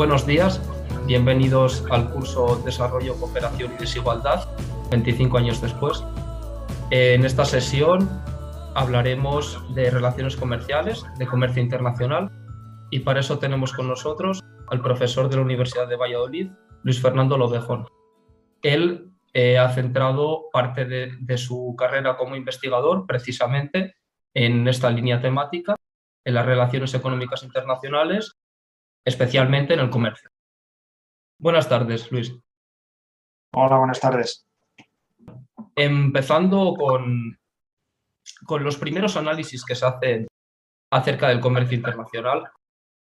Buenos días, bienvenidos al curso Desarrollo, Cooperación y Desigualdad, 25 años después. En esta sesión hablaremos de relaciones comerciales, de comercio internacional, y para eso tenemos con nosotros al profesor de la Universidad de Valladolid, Luis Fernando Lobejón. Él eh, ha centrado parte de, de su carrera como investigador precisamente en esta línea temática, en las relaciones económicas internacionales, especialmente en el comercio. Buenas tardes, Luis. Hola, buenas tardes. Empezando con, con los primeros análisis que se hacen acerca del comercio internacional,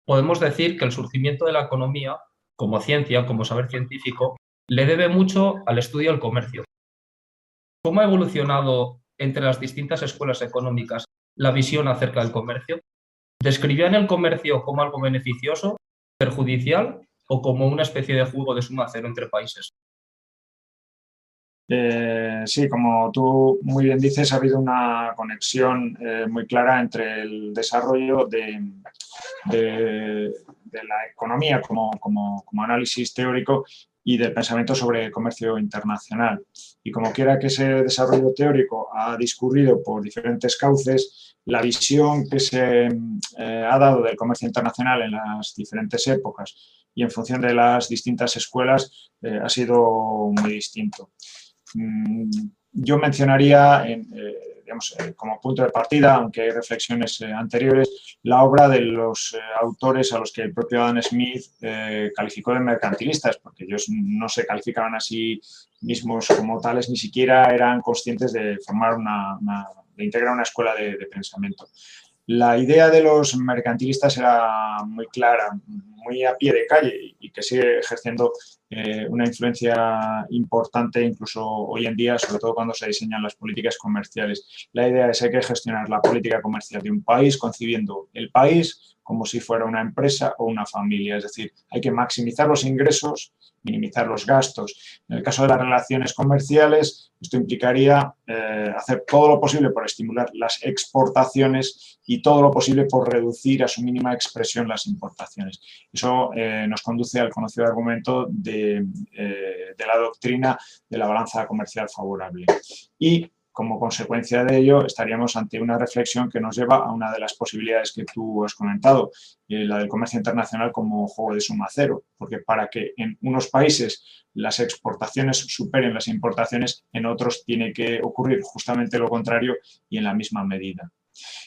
podemos decir que el surgimiento de la economía como ciencia, como saber científico, le debe mucho al estudio del comercio. ¿Cómo ha evolucionado entre las distintas escuelas económicas la visión acerca del comercio? ¿Describían el comercio como algo beneficioso, perjudicial o como una especie de juego de suma cero entre países? Eh, sí, como tú muy bien dices, ha habido una conexión eh, muy clara entre el desarrollo de, la economía como, análisis teórico y del pensamiento sobre comercio internacional. Y como quiera que ese desarrollo teórico ha discurrido por diferentes cauces, la visión que se eh, ha dado del comercio internacional en las diferentes épocas y en función de las distintas escuelas eh, ha sido muy distinto. Mm, yo mencionaría, en, eh, eh, como punto de partida, aunque hay reflexiones eh, anteriores, la obra de los eh, autores a los que el propio Adam Smith calificó de mercantilistas, porque ellos no se calificaban a sí mismos como tales, ni siquiera eran conscientes de formar una, de integrar una escuela de pensamiento. La idea de los mercantilistas era muy clara, muy a pie de calle y que sigue ejerciendo eh, una influencia importante incluso hoy en día, sobre todo cuando se diseñan las políticas comerciales. La idea es que hay que gestionar la política comercial de un país concibiendo el país como si fuera una empresa o una familia, es decir, hay que maximizar los ingresos minimizar los gastos. En el caso de las relaciones comerciales, esto implicaría eh, hacer todo lo posible por estimular las exportaciones y todo lo posible por reducir a su mínima expresión las importaciones. Eso eh, nos conduce al conocido argumento de, eh, de la doctrina de la balanza comercial favorable. Y como consecuencia de ello, estaríamos ante una reflexión que nos lleva a una de las posibilidades que tú has comentado, eh, la del comercio internacional como juego de suma cero, porque para que en unos países las exportaciones superen las importaciones, en otros tiene que ocurrir justamente lo contrario y en la misma medida.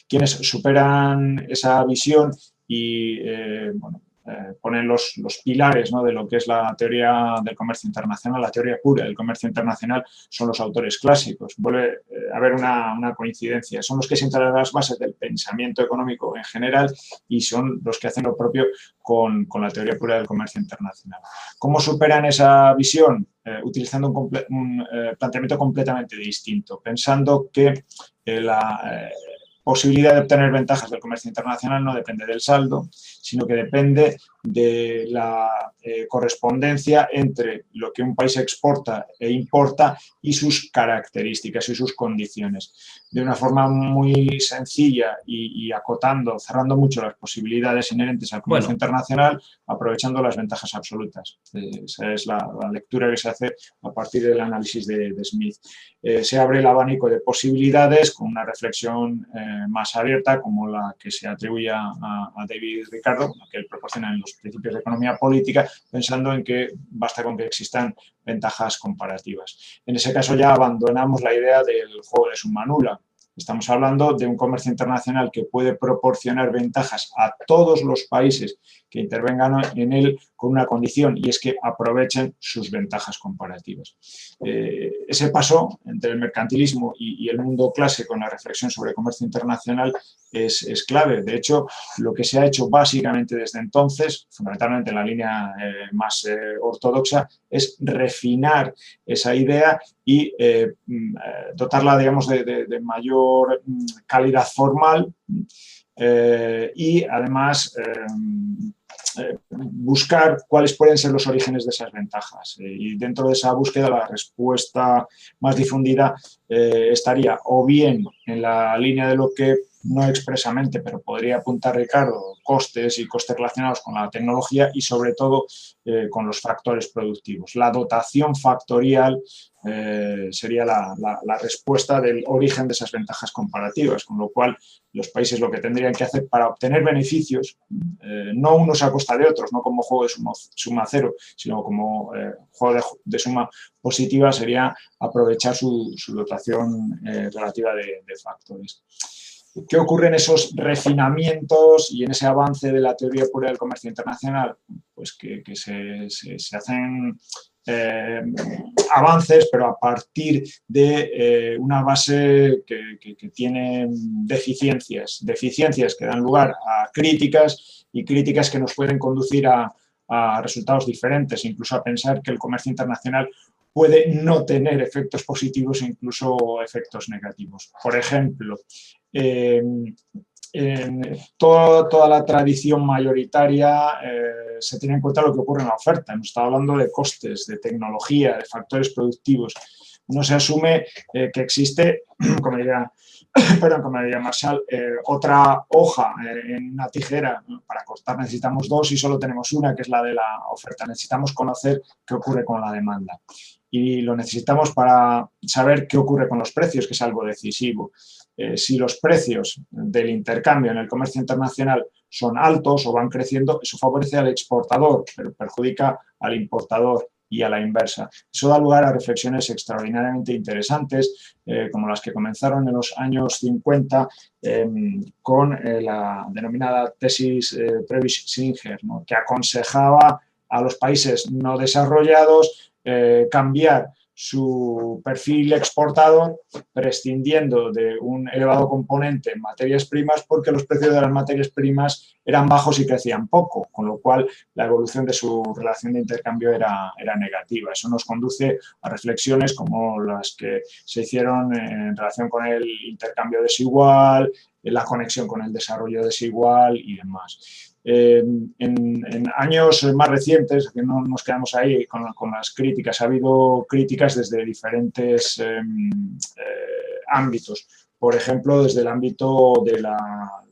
Quienes superan esa visión y eh, bueno, eh, ponen los, los pilares de lo que es la teoría del comercio internacional, la teoría pura del comercio internacional, son los autores clásicos. Vuelve eh, a haber una, una, coincidencia. Son los que sientan las bases del pensamiento económico en general y son los que hacen lo propio con, con la teoría pura del comercio internacional. ¿Cómo superan esa visión? Eh, utilizando un, eh, planteamiento completamente distinto, pensando que la posibilidad de obtener ventajas del comercio internacional no depende del saldo, sino que depende de la eh, correspondencia entre lo que un país exporta e importa y sus características y sus condiciones. De una forma muy sencilla y, y acotando, cerrando mucho las posibilidades inherentes al comercio bueno. internacional, aprovechando las ventajas absolutas. Eh, esa es la, la, lectura que se hace a partir del análisis de, de Smith. Eh, se abre el abanico de posibilidades con una reflexión más abierta como la que se atribuye a, a David Ricardo, que él proporciona en los principios de economía política, pensando en que basta con que existan ventajas comparativas. En ese caso ya abandonamos la idea del juego de suma nula. Estamos hablando de un comercio internacional que puede proporcionar ventajas a todos los países que intervengan en él con una condición y es que aprovechen sus ventajas comparativas. Eh, ese paso entre el mercantilismo y, el mundo clásico en la reflexión sobre comercio internacional es, es, clave. De hecho, lo que se ha hecho básicamente desde entonces, fundamentalmente en la línea eh, más eh, ortodoxa, es refinar esa idea y mm, dotarla, digamos, de, mayor mm, calidad formal y además buscar cuáles pueden ser los orígenes de esas ventajas. Eh, y dentro de esa búsqueda la respuesta más difundida eh, estaría o bien en la línea de lo que no expresamente, pero podría apuntar Ricardo, costes y costes relacionados con la tecnología y sobre todo eh, con los factores productivos. La dotación factorial eh, sería la, respuesta del origen de esas ventajas comparativas, con lo cual los países lo que tendrían que hacer para obtener beneficios, eh, no unos a costa de otros, no como juego de suma, cero, sino como juego de, suma positiva, sería aprovechar su, dotación relativa de factores. ¿Qué ocurre en esos refinamientos y en ese avance de la teoría pura del comercio internacional? Pues que, se, hacen eh, avances, pero a partir de eh, una base que, tiene deficiencias, deficiencias que dan lugar a críticas y críticas que nos pueden conducir a, a resultados diferentes, incluso a pensar que el comercio internacional puede no tener efectos positivos e incluso efectos negativos. Por ejemplo, en toda, la tradición mayoritaria eh, se tiene en cuenta lo que ocurre en la oferta. Hemos estado hablando de costes, de tecnología, de factores productivos. Uno se asume eh, que existe, como diría, perdón, como diría Marshall, eh, otra hoja en una tijera. Para cortar necesitamos dos y solo tenemos una, que es la de la oferta. Necesitamos conocer qué ocurre con la demanda. Y lo necesitamos para saber qué ocurre con los precios, que es algo decisivo. Eh, si los precios del intercambio en el comercio internacional son altos o van creciendo, eso favorece al exportador, pero perjudica al importador y a la inversa. Eso da lugar a reflexiones extraordinariamente interesantes, eh, como las que comenzaron en los años 50 em, con eh, la denominada tesis Previs-Singer, que aconsejaba a los países no desarrollados cambiar su perfil exportador prescindiendo de un elevado componente en materias primas porque los precios de las materias primas eran bajos y crecían poco, con lo cual la evolución de su relación de intercambio era, era negativa. Eso nos conduce a reflexiones como las que se hicieron en relación con el intercambio desigual, la conexión con el desarrollo desigual y demás. Eh, en, años más recientes, que no nos quedamos ahí con, las críticas, ha habido críticas desde diferentes em, eh, ámbitos. Por ejemplo, desde el ámbito de la,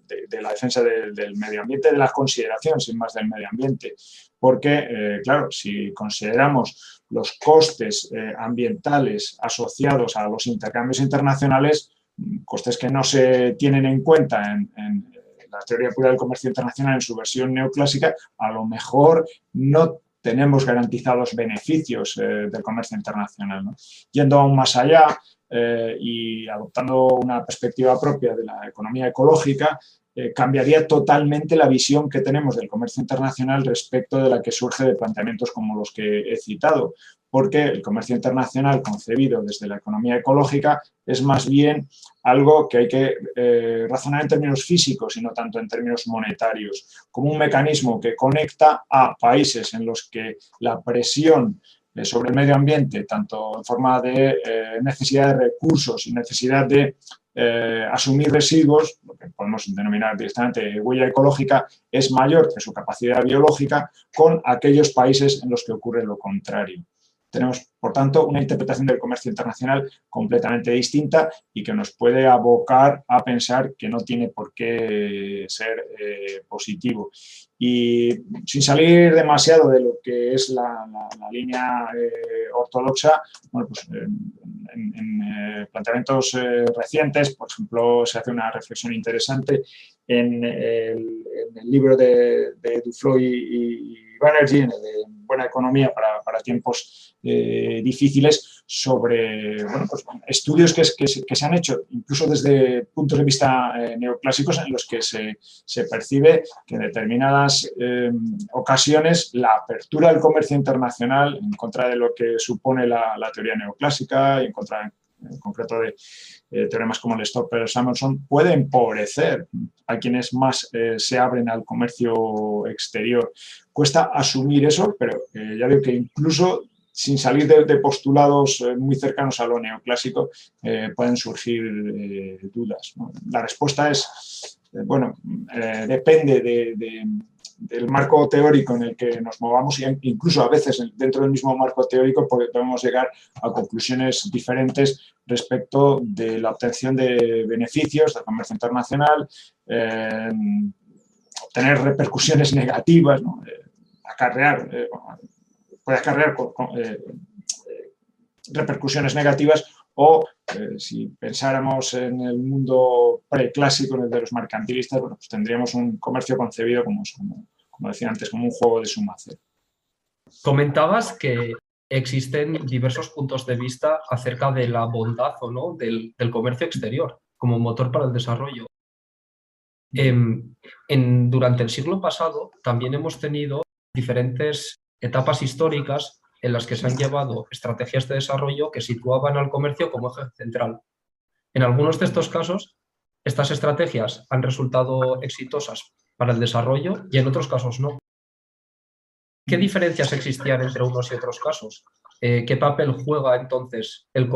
de, la defensa del medio ambiente, de la consideración, sin más, del medio ambiente. Porque, eh, claro, si consideramos los costes ambientales asociados a los intercambios internacionales, costes que no se tienen en cuenta en, la teoría pura del comercio internacional en su versión neoclásica, a lo mejor no tenemos garantizados beneficios eh, del comercio internacional. Yendo aún más allá eh, y adoptando una perspectiva propia de la economía ecológica, eh, cambiaría totalmente la visión que tenemos del comercio internacional respecto de la que surge de planteamientos como los que he citado, porque el comercio internacional concebido desde la economía ecológica es más bien algo que hay que eh, razonar en términos físicos y no tanto en términos monetarios, como un mecanismo que conecta a países en los que la presión eh, sobre el medio ambiente, tanto en forma de necesidad de recursos y necesidad de eh, asumir residuos, lo que podemos denominar directamente huella ecológica, es mayor que su capacidad biológica con aquellos países en los que ocurre lo contrario. Tenemos, por tanto, una interpretación del comercio internacional completamente distinta y que nos puede abocar a pensar que no tiene por qué ser eh, positivo. Y sin salir demasiado de lo que es la, línea eh, ortodoxa, bueno, pues en, eh, planteamientos recientes, por ejemplo, se hace una reflexión interesante en el, libro de, de Duflo y, y Banerjee, en el de Buena Economía para, para tiempos eh, difíciles, sobre pues, estudios que, se han hecho incluso desde puntos de vista eh, neoclásicos en los que se, percibe que en determinadas eh, ocasiones la apertura del comercio internacional en contra de lo que supone la, la teoría neoclásica y en contra en concreto de eh, teoremas como el Stopper Samuelson, puede empobrecer a quienes más eh, se abren al comercio exterior. Cuesta asumir eso, pero eh, ya veo que incluso sin salir de, postulados muy cercanos a lo neoclásico, pueden surgir dudas. La respuesta es, bueno, depende de del marco teórico en el que nos movamos, e incluso a veces dentro del mismo marco teórico podemos llegar a conclusiones diferentes respecto de la obtención de beneficios del comercio internacional, eh, obtener repercusiones negativas, eh, acarrear, eh, puede acarrear repercusiones negativas o si pensáramos en el mundo preclásico, en el de los mercantilistas, bueno, pues tendríamos un comercio concebido como, como, decía antes, como un juego de suma cero. Comentabas que existen diversos puntos de vista acerca de la bondad o no del, comercio exterior como motor para el desarrollo. Em, en, durante el siglo pasado también hemos tenido diferentes etapas históricas en las que se han llevado estrategias de desarrollo que situaban al comercio como eje central. En algunos de estos casos, estas estrategias han resultado exitosas para el desarrollo y en otros casos no. ¿Qué diferencias existían entre unos y otros casos? Eh, ¿Qué papel juega entonces el,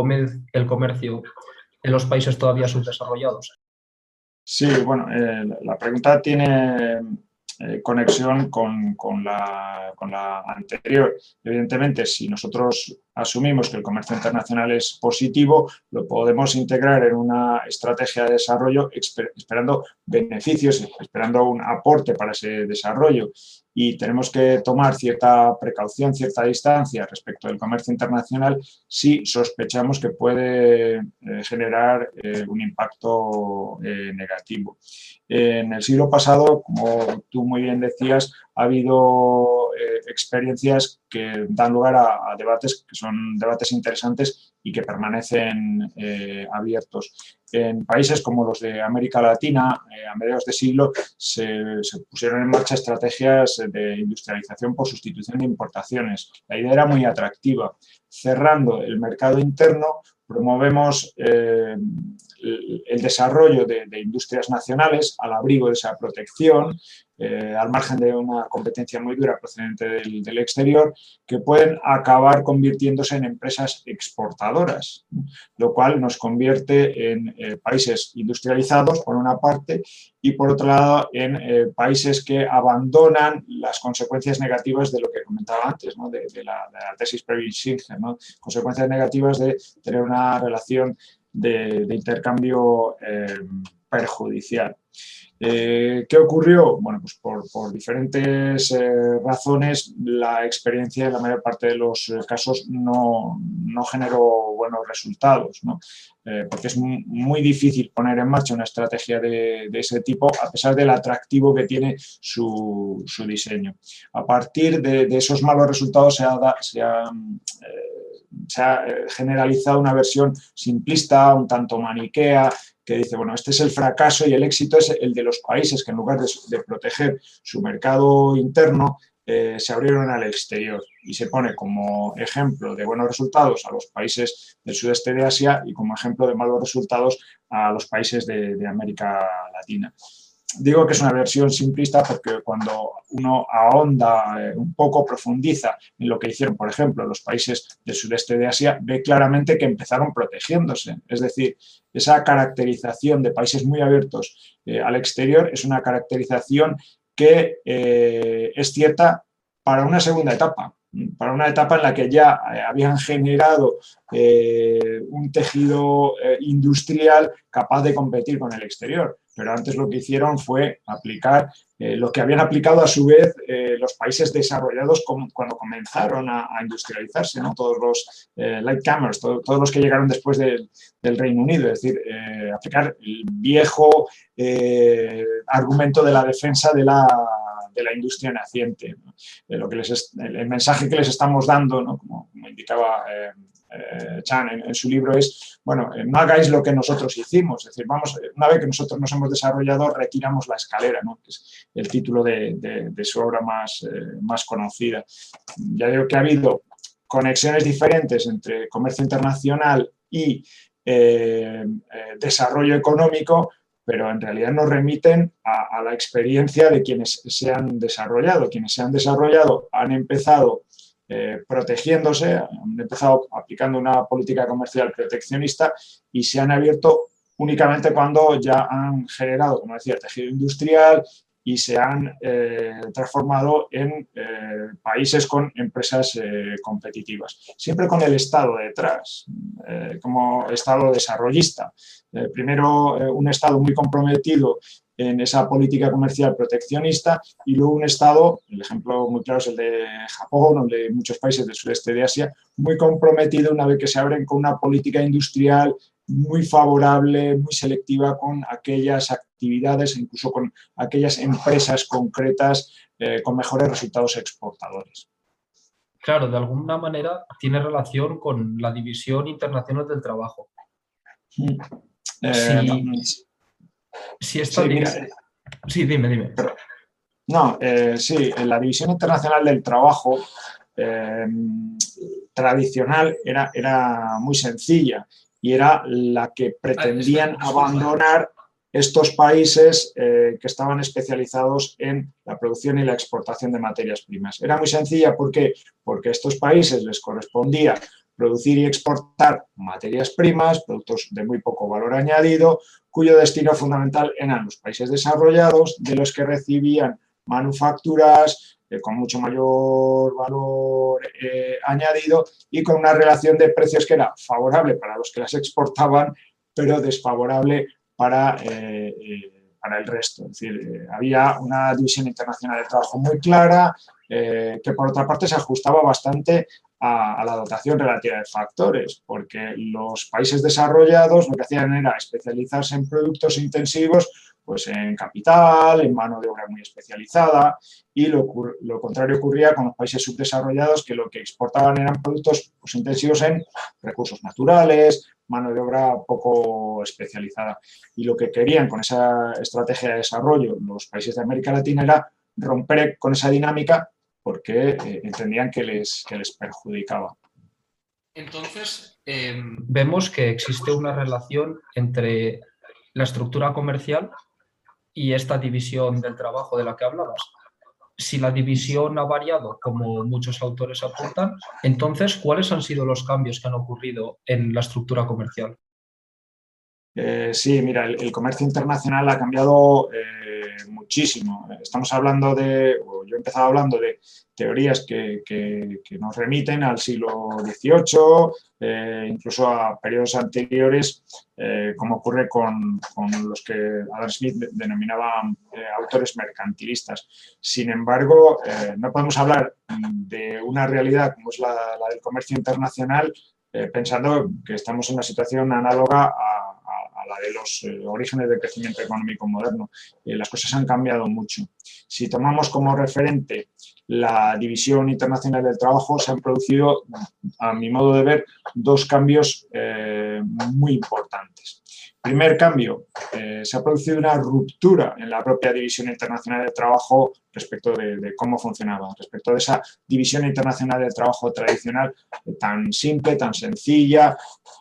el comercio en los países todavía subdesarrollados? Sí, bueno, eh, la pregunta tiene eh, conexión con, la, con, la, anterior. Evidentemente, si nosotros asumimos que el comercio internacional es positivo, lo podemos integrar en una estrategia de desarrollo esperando beneficios, esperando un aporte para ese desarrollo y tenemos que tomar cierta precaución, cierta distancia respecto del comercio internacional si sospechamos que puede eh, generar eh, un impacto eh, negativo. En el siglo pasado, como tú muy bien decías, ha habido experiencias que dan lugar a, debates que son debates interesantes y que permanecen abiertos. En países como los de América Latina, eh, a mediados de siglo, se, pusieron en marcha estrategias de industrialización por sustitución de importaciones. La idea era muy atractiva. Cerrando el mercado interno, promovemos eh, el, desarrollo de, industrias nacionales al abrigo de esa protección, eh, al margen de una competencia muy dura procedente del, exterior, que pueden acabar convirtiéndose en empresas exportadoras, lo cual nos convierte en eh, países industrializados, por una parte, y por otro lado, en países que abandonan las consecuencias negativas de lo que comentaba antes, de, la, tesis Previs ¿no? consecuencias negativas de tener una relación de, intercambio eh, perjudicial. Eh, ¿Qué ocurrió? Bueno, pues por, diferentes eh, razones la experiencia en la mayor parte de los casos no, generó buenos resultados, porque es muy, difícil poner en marcha una estrategia de, ese tipo a pesar del atractivo que tiene su, diseño. A partir de, esos malos resultados se ha, se ha se ha eh, generalizado una versión simplista, un tanto maniquea, que dice, bueno, este es el fracaso y el éxito es el de los países que en lugar de, proteger su mercado interno, eh, se abrieron al exterior y se pone como ejemplo de buenos resultados a los países del sudeste de Asia y como ejemplo de malos resultados a los países de América Latina. Digo que es una versión simplista porque cuando uno ahonda eh, un poco, profundiza en lo que hicieron, por ejemplo, los países del sudeste de Asia, ve claramente que empezaron protegiéndose. Es decir, esa caracterización de países muy abiertos eh, al exterior es una caracterización que eh, es cierta para una segunda etapa, para una etapa en la que ya habían generado un tejido industrial capaz de competir con el exterior pero antes lo que hicieron fue aplicar eh, lo que habían aplicado a su vez eh, los países desarrollados cuando comenzaron a, industrializarse, ¿no? todos los eh, lightcomers, todos los que llegaron después del Reino Unido, es decir, aplicar el viejo argumento de la defensa de la, de la industria naciente. lo que les el, mensaje que les estamos dando, ¿no? como, indicaba eh, Chan en, su libro es, bueno, eh, no hagáis lo que nosotros hicimos, es decir, vamos, eh, una vez que nosotros nos hemos desarrollado, retiramos la escalera, ¿no? que es el título de, su obra más, más conocida. Ya digo que ha habido conexiones diferentes entre comercio internacional y desarrollo económico, pero en realidad nos remiten a, la experiencia de quienes se han desarrollado. Quienes se han desarrollado han empezado eh, protegiéndose, han empezado aplicando una política comercial proteccionista y se han abierto únicamente cuando ya han generado, como decía, tejido industrial y se han transformado en países con empresas competitivas. Siempre con el Estado detrás, como Estado desarrollista. primero, un Estado muy comprometido en esa política comercial proteccionista y luego un Estado, el ejemplo muy claro es el de Japón o de muchos países del sureste de Asia, muy comprometido una vez que se abren con una política industrial muy favorable, muy selectiva con aquellas actividades, incluso con aquellas empresas concretas eh, con mejores resultados exportadores. Claro, de alguna manera tiene relación con la División Internacional del Trabajo. Mm. Eh, si esto sí, dime, dime. no, eh, sí, la División Internacional del Trabajo tradicional era, era muy sencilla y era la que pretendían abandonar estos países eh, que estaban especializados en la producción y la exportación de materias primas. Era muy sencilla ¿por porque a estos países les correspondía producir y exportar materias primas, productos de muy poco valor añadido, cuyo destino fundamental eran los países desarrollados, de los que recibían manufacturas eh, con mucho mayor valor eh, añadido y con una relación de precios que era favorable para los que las exportaban, pero desfavorable para, eh, para el resto. Es decir, había una división internacional de trabajo muy clara, que por otra parte se ajustaba bastante a, la dotación relativa de factores, porque los países desarrollados lo que hacían era especializarse en productos intensivos, pues en capital, en mano de obra muy especializada, y lo, contrario ocurría con los países subdesarrollados, que lo que exportaban eran productos pues, intensivos en recursos naturales, mano de obra poco especializada. Y lo que querían con esa estrategia de desarrollo los países de América Latina era romper con esa dinámica porque eh, entendían que les, les perjudicaba. Entonces, em, vemos que existe una relación entre la estructura comercial y esta división del trabajo de la que hablabas. Si la división ha variado, como muchos autores apuntan, entonces, ¿cuáles han sido los cambios que han ocurrido en la estructura comercial? Eh, sí, mira, el, comercio internacional ha cambiado eh, muchísimo. Estamos hablando de, yo he empezado hablando de teorías que, nos remiten al siglo XVIII, eh, incluso a periodos anteriores, como ocurre con, los que Adam Smith denominaba autores mercantilistas. Sin embargo, no podemos hablar de una realidad como es la del comercio internacional pensando que estamos en una situación análoga a la de los eh, orígenes del crecimiento económico moderno. Eh, las cosas han cambiado mucho. Si tomamos como referente la división internacional del trabajo, se han producido, a mi modo de ver, dos cambios eh, muy importantes. Primer cambio, se ha producido una ruptura en la propia División Internacional del Trabajo respecto de, de, cómo funcionaba, respecto de esa División Internacional del Trabajo tradicional tan simple, tan sencilla,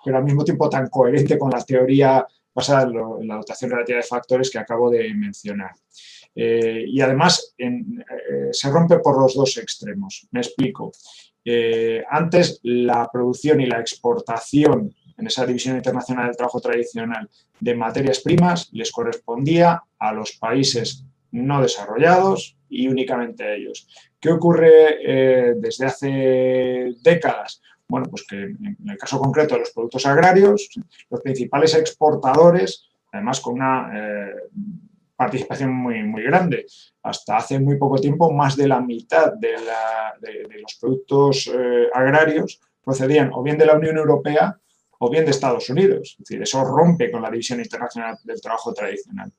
pero al mismo tiempo tan coherente con la teoría basada en, la dotación relativa de factores que acabo de mencionar. Eh, y además eh, se rompe por los dos extremos. Me explico. Eh, antes la producción y la exportación en esa división internacional del trabajo tradicional de materias primas les correspondía a los países no desarrollados y únicamente a ellos. ¿Qué ocurre desde hace décadas? Bueno, pues que en el caso concreto de los productos agrarios, los principales exportadores, además con una eh, participación muy, muy grande, hasta hace muy poco tiempo más de la mitad de, los productos eh, agrarios procedían o bien de la Unión Europea o bien de Estados Unidos. Es decir, eso rompe con la división internacional del trabajo tradicional,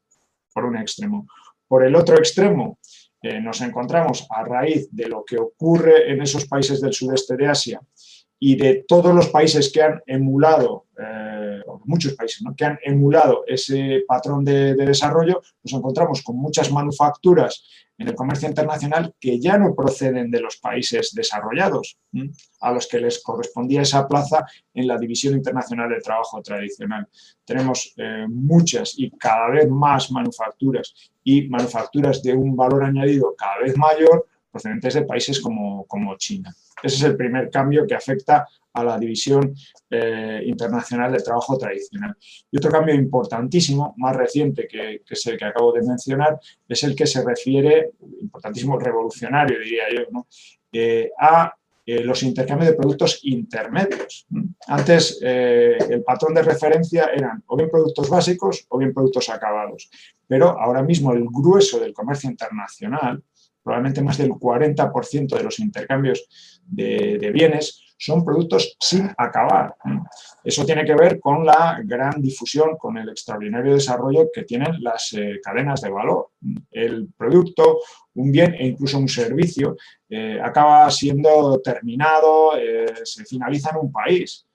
por un extremo. Por el otro extremo, eh, nos encontramos a raíz de lo que ocurre en esos países del sudeste de Asia y de todos los países que han emulado, eh, muchos países que han emulado ese patrón de, desarrollo, nos encontramos con muchas manufacturas en el comercio internacional que ya no proceden de los países desarrollados, a los que les correspondía esa plaza en la División Internacional de Trabajo tradicional. Tenemos eh, muchas y cada vez más manufacturas y manufacturas de un valor añadido cada vez mayor procedentes de países como, China. Ese es el primer cambio que afecta a la división eh, internacional de trabajo tradicional. Y otro cambio importantísimo, más reciente, que, es el que acabo de mencionar, es el que se refiere, importantísimo, revolucionario, diría yo, eh, a eh, los intercambios de productos intermedios. Antes el patrón de referencia eran o bien productos básicos o bien productos acabados, pero ahora mismo el grueso del comercio internacional, probablemente más del 40% de los intercambios de bienes, son productos sin acabar. Eso tiene que ver con la gran difusión, con el extraordinario desarrollo que tienen las eh, cadenas de valor. El producto, un bien e incluso un servicio eh, acaba siendo terminado, eh, se finaliza en un país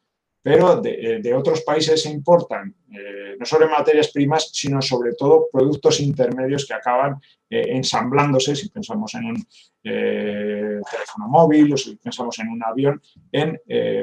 pero de, eh, otros países se importan eh, no solo materias primas, sino sobre todo productos intermedios que acaban eh, ensamblándose, si pensamos en un teléfono móvil o si pensamos en un avión, en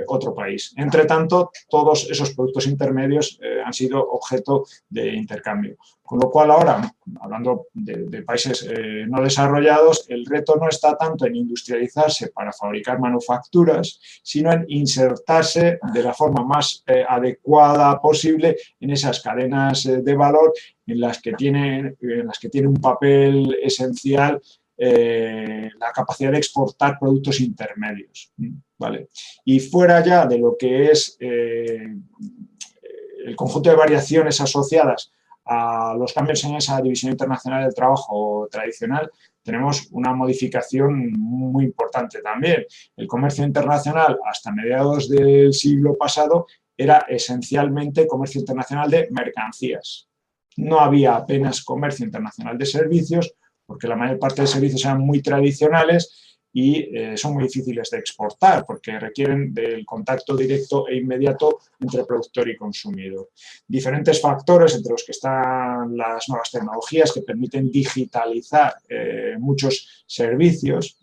otro país. Entre tanto, todos esos productos intermedios han sido objeto de intercambio. Con lo cual ahora, hablando de, países eh, no desarrollados, el reto no está tanto en industrializarse para fabricar manufacturas, sino en insertarse de la forma más eh, adecuada posible en esas cadenas eh, de valor en las que tiene, en las que tiene un papel esencial la capacidad de exportar productos intermedios. ¿vale? Y fuera ya de lo que es el conjunto de variaciones asociadas a los cambios en esa división internacional del trabajo tradicional, tenemos una modificación muy importante también. El comercio internacional hasta mediados del siglo pasado era esencialmente comercio internacional de mercancías. No había apenas comercio internacional de servicios, porque la mayor parte de servicios eran muy tradicionales y eh, son muy difíciles de exportar porque requieren del contacto directo e inmediato entre productor y consumidor. Diferentes factores entre los que están las nuevas tecnologías que permiten digitalizar eh, muchos servicios,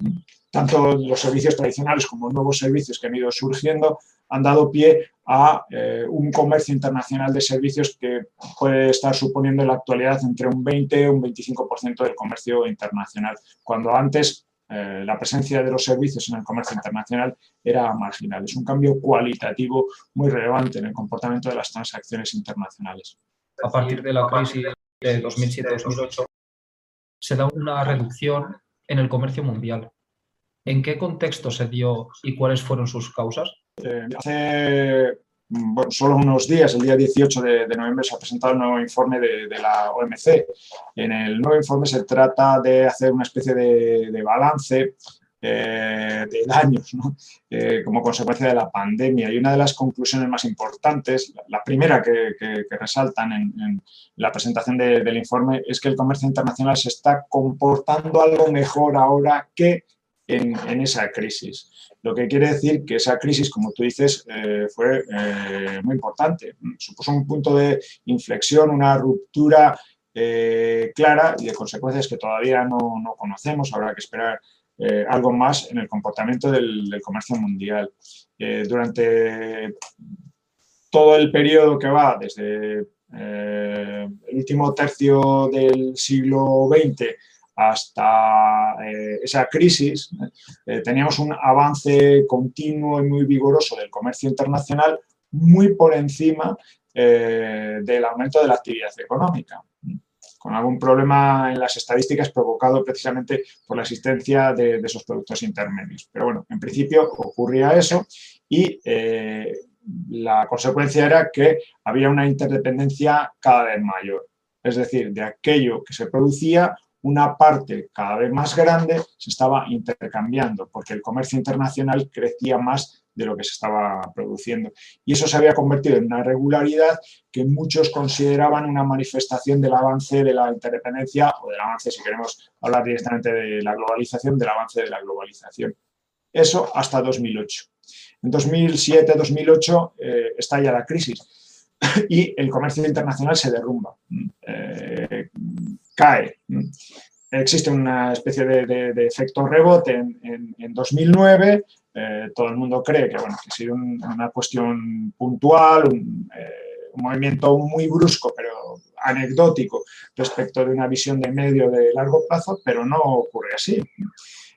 tanto los servicios tradicionales como nuevos servicios que han ido surgiendo, han dado pie a eh, un comercio internacional de servicios que puede estar suponiendo en la actualidad entre un 20 y un 25% del comercio internacional, cuando antes eh, la presencia de los servicios en el comercio internacional era marginal. Es un cambio cualitativo muy relevante en el comportamiento de las transacciones internacionales. A partir de la crisis de 2007-2008 se da una reducción en el comercio mundial. ¿En qué contexto se dio y cuáles fueron sus causas? Eh, hace bueno, solo unos días, el día 18 de, noviembre, se ha presentado un nuevo informe de, la OMC. En el nuevo informe se trata de hacer una especie de, balance eh, de daños eh, como consecuencia de la pandemia. Y una de las conclusiones más importantes, la primera que, resaltan en, la presentación del informe, es que el comercio internacional se está comportando algo mejor ahora que en, esa crisis. Lo que quiere decir que esa crisis, como tú dices, eh, fue eh, muy importante. Supuso un punto de inflexión, una ruptura eh, clara y de consecuencias que todavía no, conocemos. Habrá que esperar algo más en el comportamiento del, del comercio mundial. durante todo el periodo que va desde el último tercio del siglo XX hasta eh, esa crisis, eh, teníamos un avance continuo y muy vigoroso del comercio internacional muy por encima eh, del aumento de la actividad económica, con algún problema en las estadísticas provocado precisamente por la existencia de, de esos productos intermedios. Pero bueno, en principio ocurría eso y la consecuencia era que había una interdependencia cada vez mayor. Es decir, de aquello que se producía una parte cada vez más grande se estaba intercambiando porque el comercio internacional crecía más de lo que se estaba produciendo. Y eso se había convertido en una regularidad que muchos consideraban una manifestación del avance de la interdependencia o del avance, si queremos hablar directamente de la globalización, del avance de la globalización. Eso hasta 2008. En 2007-2008 eh, estalla la crisis y el comercio internacional se derrumba. Eh, cae. Existe una especie de, efecto rebote en, 2009. Eh, todo el mundo cree que, bueno, que ha sido una cuestión puntual, eh, un, movimiento muy brusco, pero anecdótico respecto de una visión de medio de largo plazo, pero no ocurre así.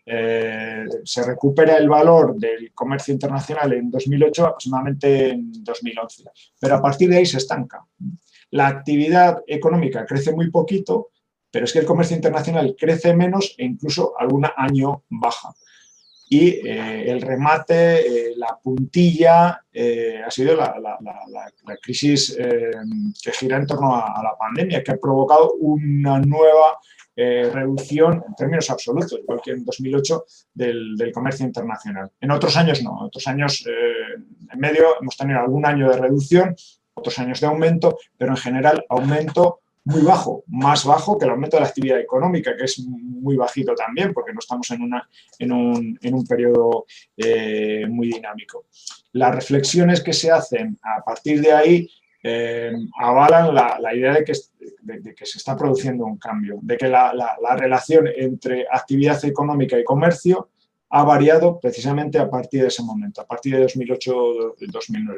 eh, se recupera el valor del comercio internacional en 2008 aproximadamente en 2011, pero a partir de ahí se estanca. La actividad económica crece muy poquito, pero es que el comercio internacional crece menos e incluso algún año baja. Y eh, el remate, eh, la puntilla, ha sido la, crisis que gira en torno a, la pandemia, que ha provocado una nueva eh, reducción en términos absolutos, igual que en 2008, del, comercio internacional. En otros años no, en otros años eh, en medio hemos tenido algún año de reducción, otros años de aumento, pero en general aumento muy bajo, más bajo que el aumento de la actividad económica, que es muy bajito también, porque no estamos en, una, en, un, en un periodo eh, muy dinámico. Las reflexiones que se hacen a partir de ahí eh, avalan la, idea de que, que, se está produciendo un cambio, de que la, relación entre actividad económica y comercio ha variado precisamente a partir de ese momento, a partir de 2008-2009.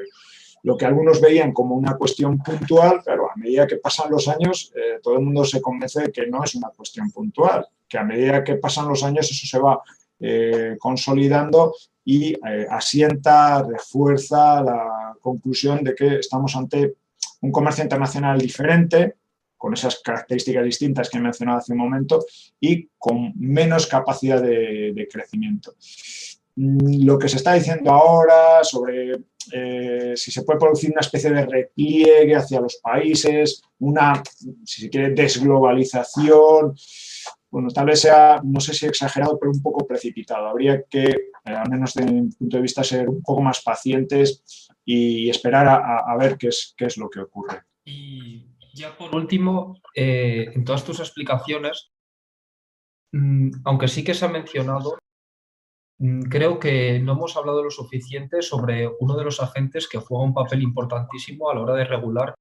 Lo que algunos veían como una cuestión puntual, pero a medida que pasan los años, eh, todo el mundo se convence de que no es una cuestión puntual, que a medida que pasan los años eso se va eh, consolidando y eh, asienta, refuerza la conclusión de que estamos ante un comercio internacional diferente, con esas características distintas que he mencionado hace un momento, y con menos capacidad de, crecimiento. Mm, lo que se está diciendo ahora sobre eh, si se puede producir una especie de repliegue hacia los países, una, si se quiere, desglobalización, bueno, tal vez sea, no sé si exagerado, pero un poco precipitado. Habría que, eh, al menos desde mi punto de vista, ser un poco más pacientes y esperar a, ver qué es, qué es lo que ocurre. Y ya por último, eh, en todas tus explicaciones, mm, aunque sí que se ha mencionado, creo que no hemos hablado lo suficiente sobre uno de los agentes que juega un papel importantísimo a la hora de regular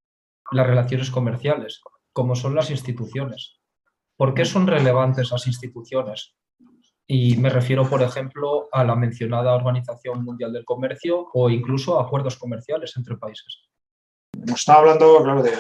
las relaciones comerciales, como son las instituciones. ¿Por qué son relevantes las instituciones? Y me refiero, por ejemplo, a la mencionada Organización Mundial del Comercio o incluso a acuerdos comerciales entre países. Hemos estado hablando, claro, de,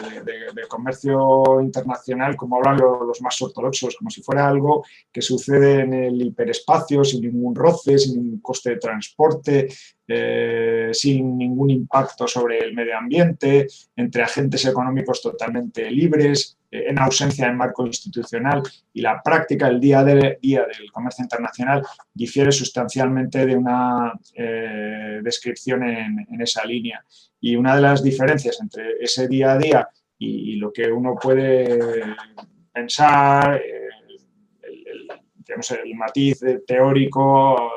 comercio internacional, como hablan los, más ortodoxos, como si fuera algo que sucede en el hiperespacio, sin ningún roce, sin ningún coste de transporte, eh, sin ningún impacto sobre el medio ambiente, entre agentes económicos totalmente libres, eh, en ausencia de marco institucional y la práctica, el día, de, día del comercio internacional difiere sustancialmente de una eh, descripción en, esa línea. Y una de las diferencias entre ese día a día y, lo que uno puede pensar, eh, el, matiz teórico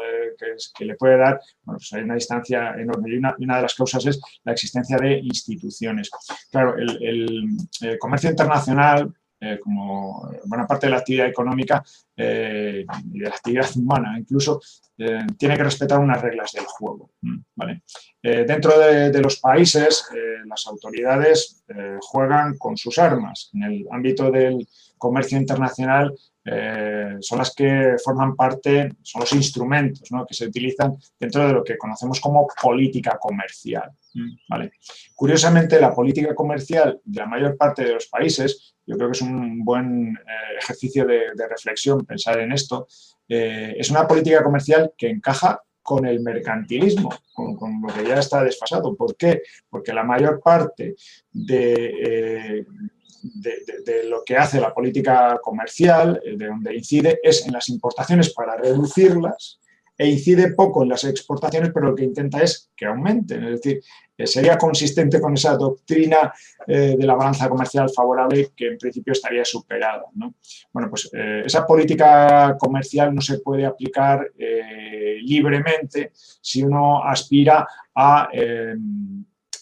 que, le puede dar, bueno, pues hay una distancia enorme. Y una, de las causas es la existencia de instituciones. Claro, el, comercio internacional, eh, como buena parte de la actividad económica eh, y de la actividad humana incluso, eh, tiene que respetar unas reglas del juego. ¿vale? dentro de, los países, las autoridades juegan con sus armas. En el ámbito del comercio internacional eh, son las que forman parte, son los instrumentos que se utilizan dentro de lo que conocemos como política comercial. Curiosamente, la política comercial de la mayor parte de los países, yo creo que es un buen eh, ejercicio de, reflexión pensar en esto, eh, es una política comercial que encaja con el mercantilismo, con, lo que ya está desfasado. ¿Por qué? Porque la mayor parte de, de, lo que hace la política comercial, eh, de donde incide, es en las importaciones para reducirlas e incide poco en las exportaciones, pero lo que intenta es que aumenten. Es decir, eh, sería consistente con esa doctrina eh, de la balanza comercial favorable que en principio estaría superada. Bueno, pues esa política comercial no se puede aplicar libremente si uno aspira a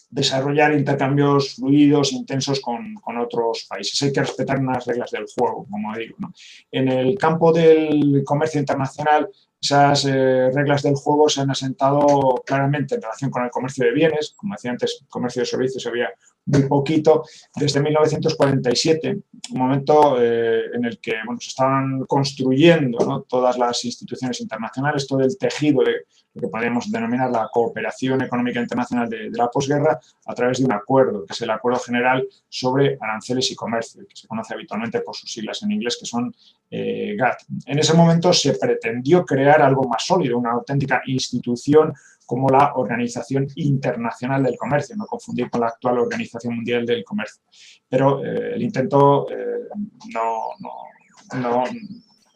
desarrollar intercambios fluidos, intensos con, otros países. Hay que respetar unas reglas del juego, como digo. En el campo del comercio internacional, esas eh, reglas del juego se han asentado claramente en relación con el comercio de bienes. Como decía antes, comercio de servicios había muy poquito, desde 1947, un momento eh, en el que bueno, se estaban construyendo todas las instituciones internacionales, todo el tejido de lo que podemos denominar la cooperación económica internacional de, la posguerra a través de un acuerdo, que es el Acuerdo General sobre Aranceles y Comercio, que se conoce habitualmente por sus siglas en inglés, que son eh. En ese momento se pretendió crear algo más sólido, una auténtica institución como la Organización Internacional del Comercio, no confundir con la actual Organización Mundial del Comercio. Pero eh, el intento eh, no,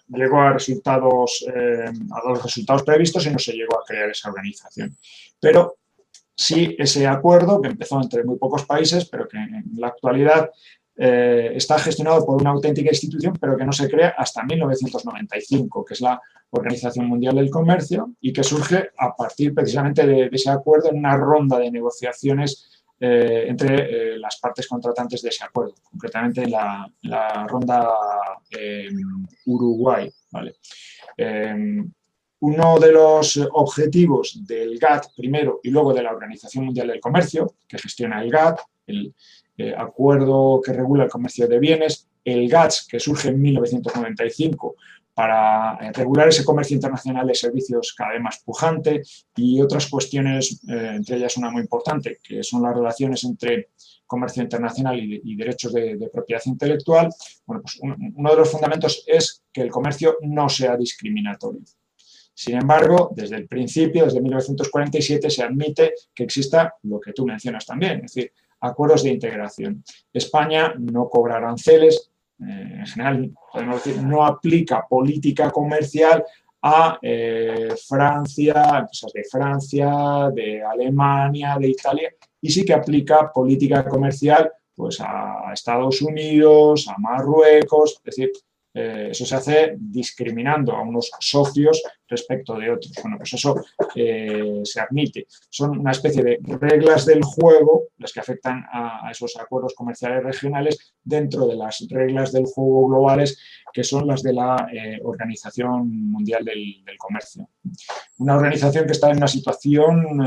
llegó a, resultados, eh, a los resultados previstos y no se llegó a crear esa organización. Pero sí ese acuerdo, que empezó entre muy pocos países, pero que en la actualidad eh, está gestionado por una auténtica institución, pero que no se crea hasta 1995, que es la Organización Mundial del Comercio, y que surge a partir precisamente de, ese acuerdo en una ronda de negociaciones eh, entre eh, las partes contratantes de ese acuerdo, concretamente la, ronda Uruguay. uno de los objetivos del GATT primero y luego de la Organización Mundial del Comercio, que gestiona el GATT, el, eh, acuerdo que regula el comercio de bienes, el GATS, que surge en 1995 para eh, regular ese comercio internacional de servicios cada vez más pujante y otras cuestiones, eh, entre ellas una muy importante, que son las relaciones entre comercio internacional y, derechos de, propiedad intelectual. Bueno, pues uno de los fundamentos es que el comercio no sea discriminatorio. Sin embargo, desde el principio, desde 1947, se admite que exista lo que tú mencionas también, es decir, acuerdos de integración. España no cobra aranceles, eh, en general no aplica política comercial a eh, Francia, empresas de Francia, de Alemania, de Italia, y sí que aplica política comercial pues, a Estados Unidos, a Marruecos, es decir, eh, eso se hace discriminando a unos socios respecto de otros. Bueno, pues eso eh, se admite. Son una especie de reglas del juego las que afectan a, esos acuerdos comerciales regionales dentro de las reglas del juego globales que son las de la eh, Organización Mundial del, del, Comercio. Una organización que está en una situación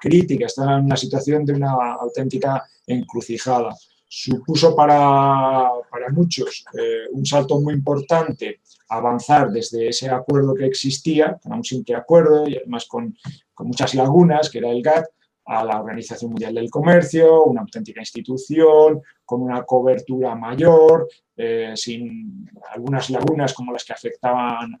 crítica, está en una situación de una auténtica encrucijada supuso para, muchos eh, un salto muy importante avanzar desde ese acuerdo que existía, con un simple acuerdo y además con, muchas lagunas, que era el GATT, a la Organización Mundial del Comercio, una auténtica institución, con una cobertura mayor, eh, sin algunas lagunas como las que afectaban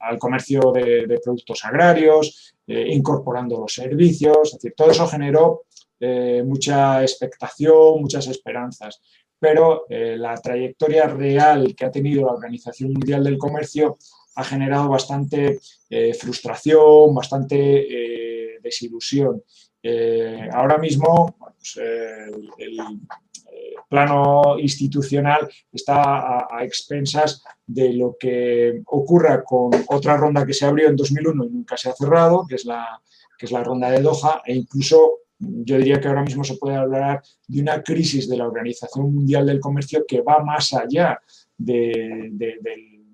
al comercio de, productos agrarios, eh, incorporando los servicios, es decir, todo eso generó eh, mucha expectación, muchas esperanzas, pero eh, la trayectoria real que ha tenido la Organización Mundial del Comercio ha generado bastante eh, frustración, bastante desilusión. ahora mismo pues, el, plano institucional está a, expensas de lo que ocurra con otra ronda que se abrió en 2001 y nunca se ha cerrado, que es la, que es la ronda de Doha, e incluso yo diría que ahora mismo se puede hablar de una crisis de la Organización Mundial del Comercio que va más allá del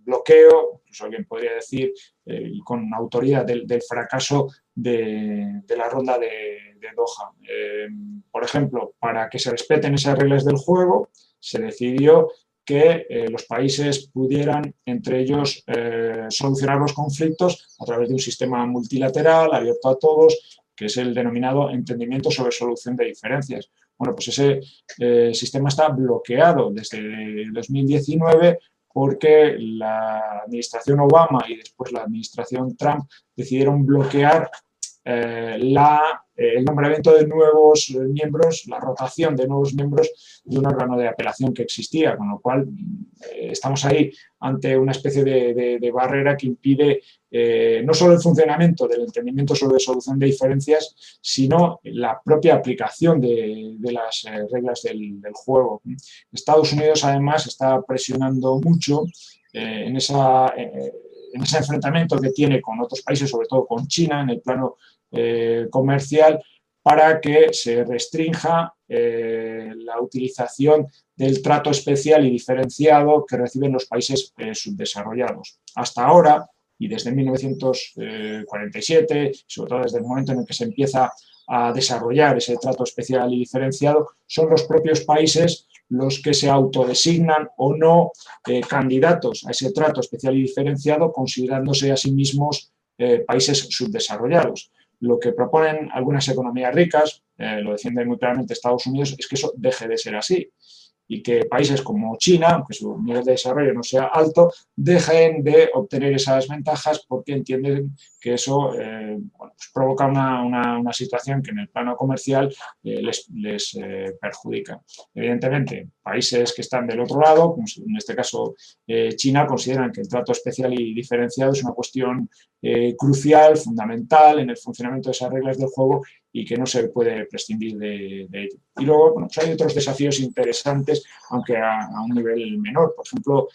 bloqueo, incluso alguien podría decir, eh, con autoridad, del, fracaso de, la ronda de, Doha. Eh, por ejemplo, para que se respeten esas reglas del juego, se decidió que eh, los países pudieran entre ellos solucionar los conflictos a través de un sistema multilateral abierto a todos que es el denominado entendimiento sobre solución de diferencias. Bueno, pues ese eh, sistema está bloqueado desde 2019 porque la administración Obama y después la administración Trump decidieron bloquear eh, eh, el nombramiento de nuevos miembros, la rotación de nuevos miembros de un órgano de apelación que existía, con lo cual estamos ahí ante una especie de barrera que impide eh, no solo el funcionamiento del entendimiento sobre solución de diferencias, sino la propia aplicación de, las eh, reglas del, juego. Estados Unidos, además, está presionando mucho eh, en, esa, en ese enfrentamiento que tiene con otros países, sobre todo con China, en el plano comercial, para que se restrinja la utilización del trato especial y diferenciado que reciben los países subdesarrollados. Hasta ahora, y desde 1947, sobre todo desde el momento en el que se empieza a desarrollar ese trato especial y diferenciado, son los propios países los que se autodesignan o no eh, candidatos a ese trato especial y diferenciado, considerándose a sí mismos eh, países subdesarrollados. Lo que proponen algunas economías ricas, eh, lo defiende muy claramente Estados Unidos, es que eso deje de ser así y que países como China, aunque su nivel de desarrollo no sea alto, dejen de obtener esas ventajas porque entienden que eso eh, pues provoca una, situación que en el plano comercial eh, les, eh, perjudica. Evidentemente, países que están del otro lado, como en este caso China, consideran que el trato especial y diferenciado es una cuestión crucial, fundamental en el funcionamiento de esas reglas del juego y que no se puede prescindir de, ello. Y luego pues hay otros desafíos interesantes, aunque a, un nivel menor. Por ejemplo,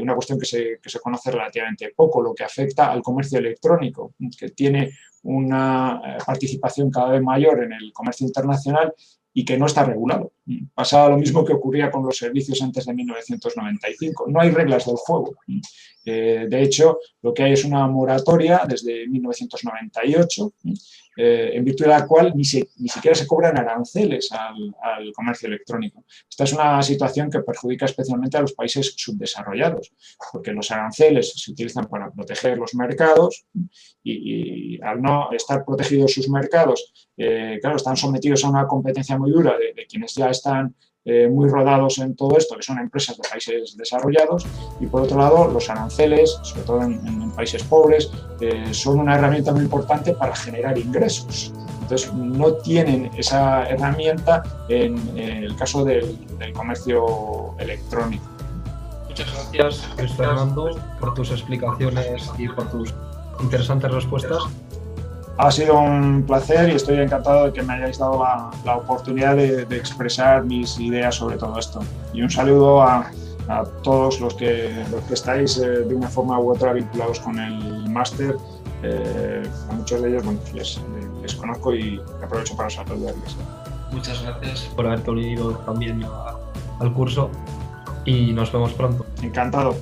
una cuestión que se, que se conoce relativamente poco, lo que afecta al comercio electrónico, que tiene una eh, participación cada vez mayor en el comercio internacional y que no está regulado. Pasaba lo mismo que ocurría con los servicios antes de 1995. No hay reglas del juego. Eh, de hecho, lo que hay es una moratoria desde 1998 eh, en virtud de la cual ni, siquiera se cobran aranceles al, comercio electrónico. Esta es una situación que perjudica especialmente a los países subdesarrollados, porque los aranceles se utilizan para proteger los mercados y, al no estar protegidos sus mercados, eh, claro, están sometidos a una competencia muy dura de quienes ya están eh, muy rodados en todo esto, que son empresas de países desarrollados, y por otro lado, los aranceles, sobre todo en, países pobres, eh, son una herramienta muy importante para generar ingresos. Entonces, no tienen esa herramienta en, el caso del, comercio electrónico. Muchas gracias, Fernando, por tus explicaciones y por tus interesantes respuestas. Ha sido un placer y estoy encantado de que me hayáis dado la, oportunidad de, expresar mis ideas sobre todo esto. Y un saludo a, todos los que, los que estáis eh, de una forma u otra vinculados con el máster. Eh, a muchos de ellos bueno, pues les, conozco y aprovecho para saludarles. Muchas gracias por haberte unido también al curso y nos vemos pronto. Encantado.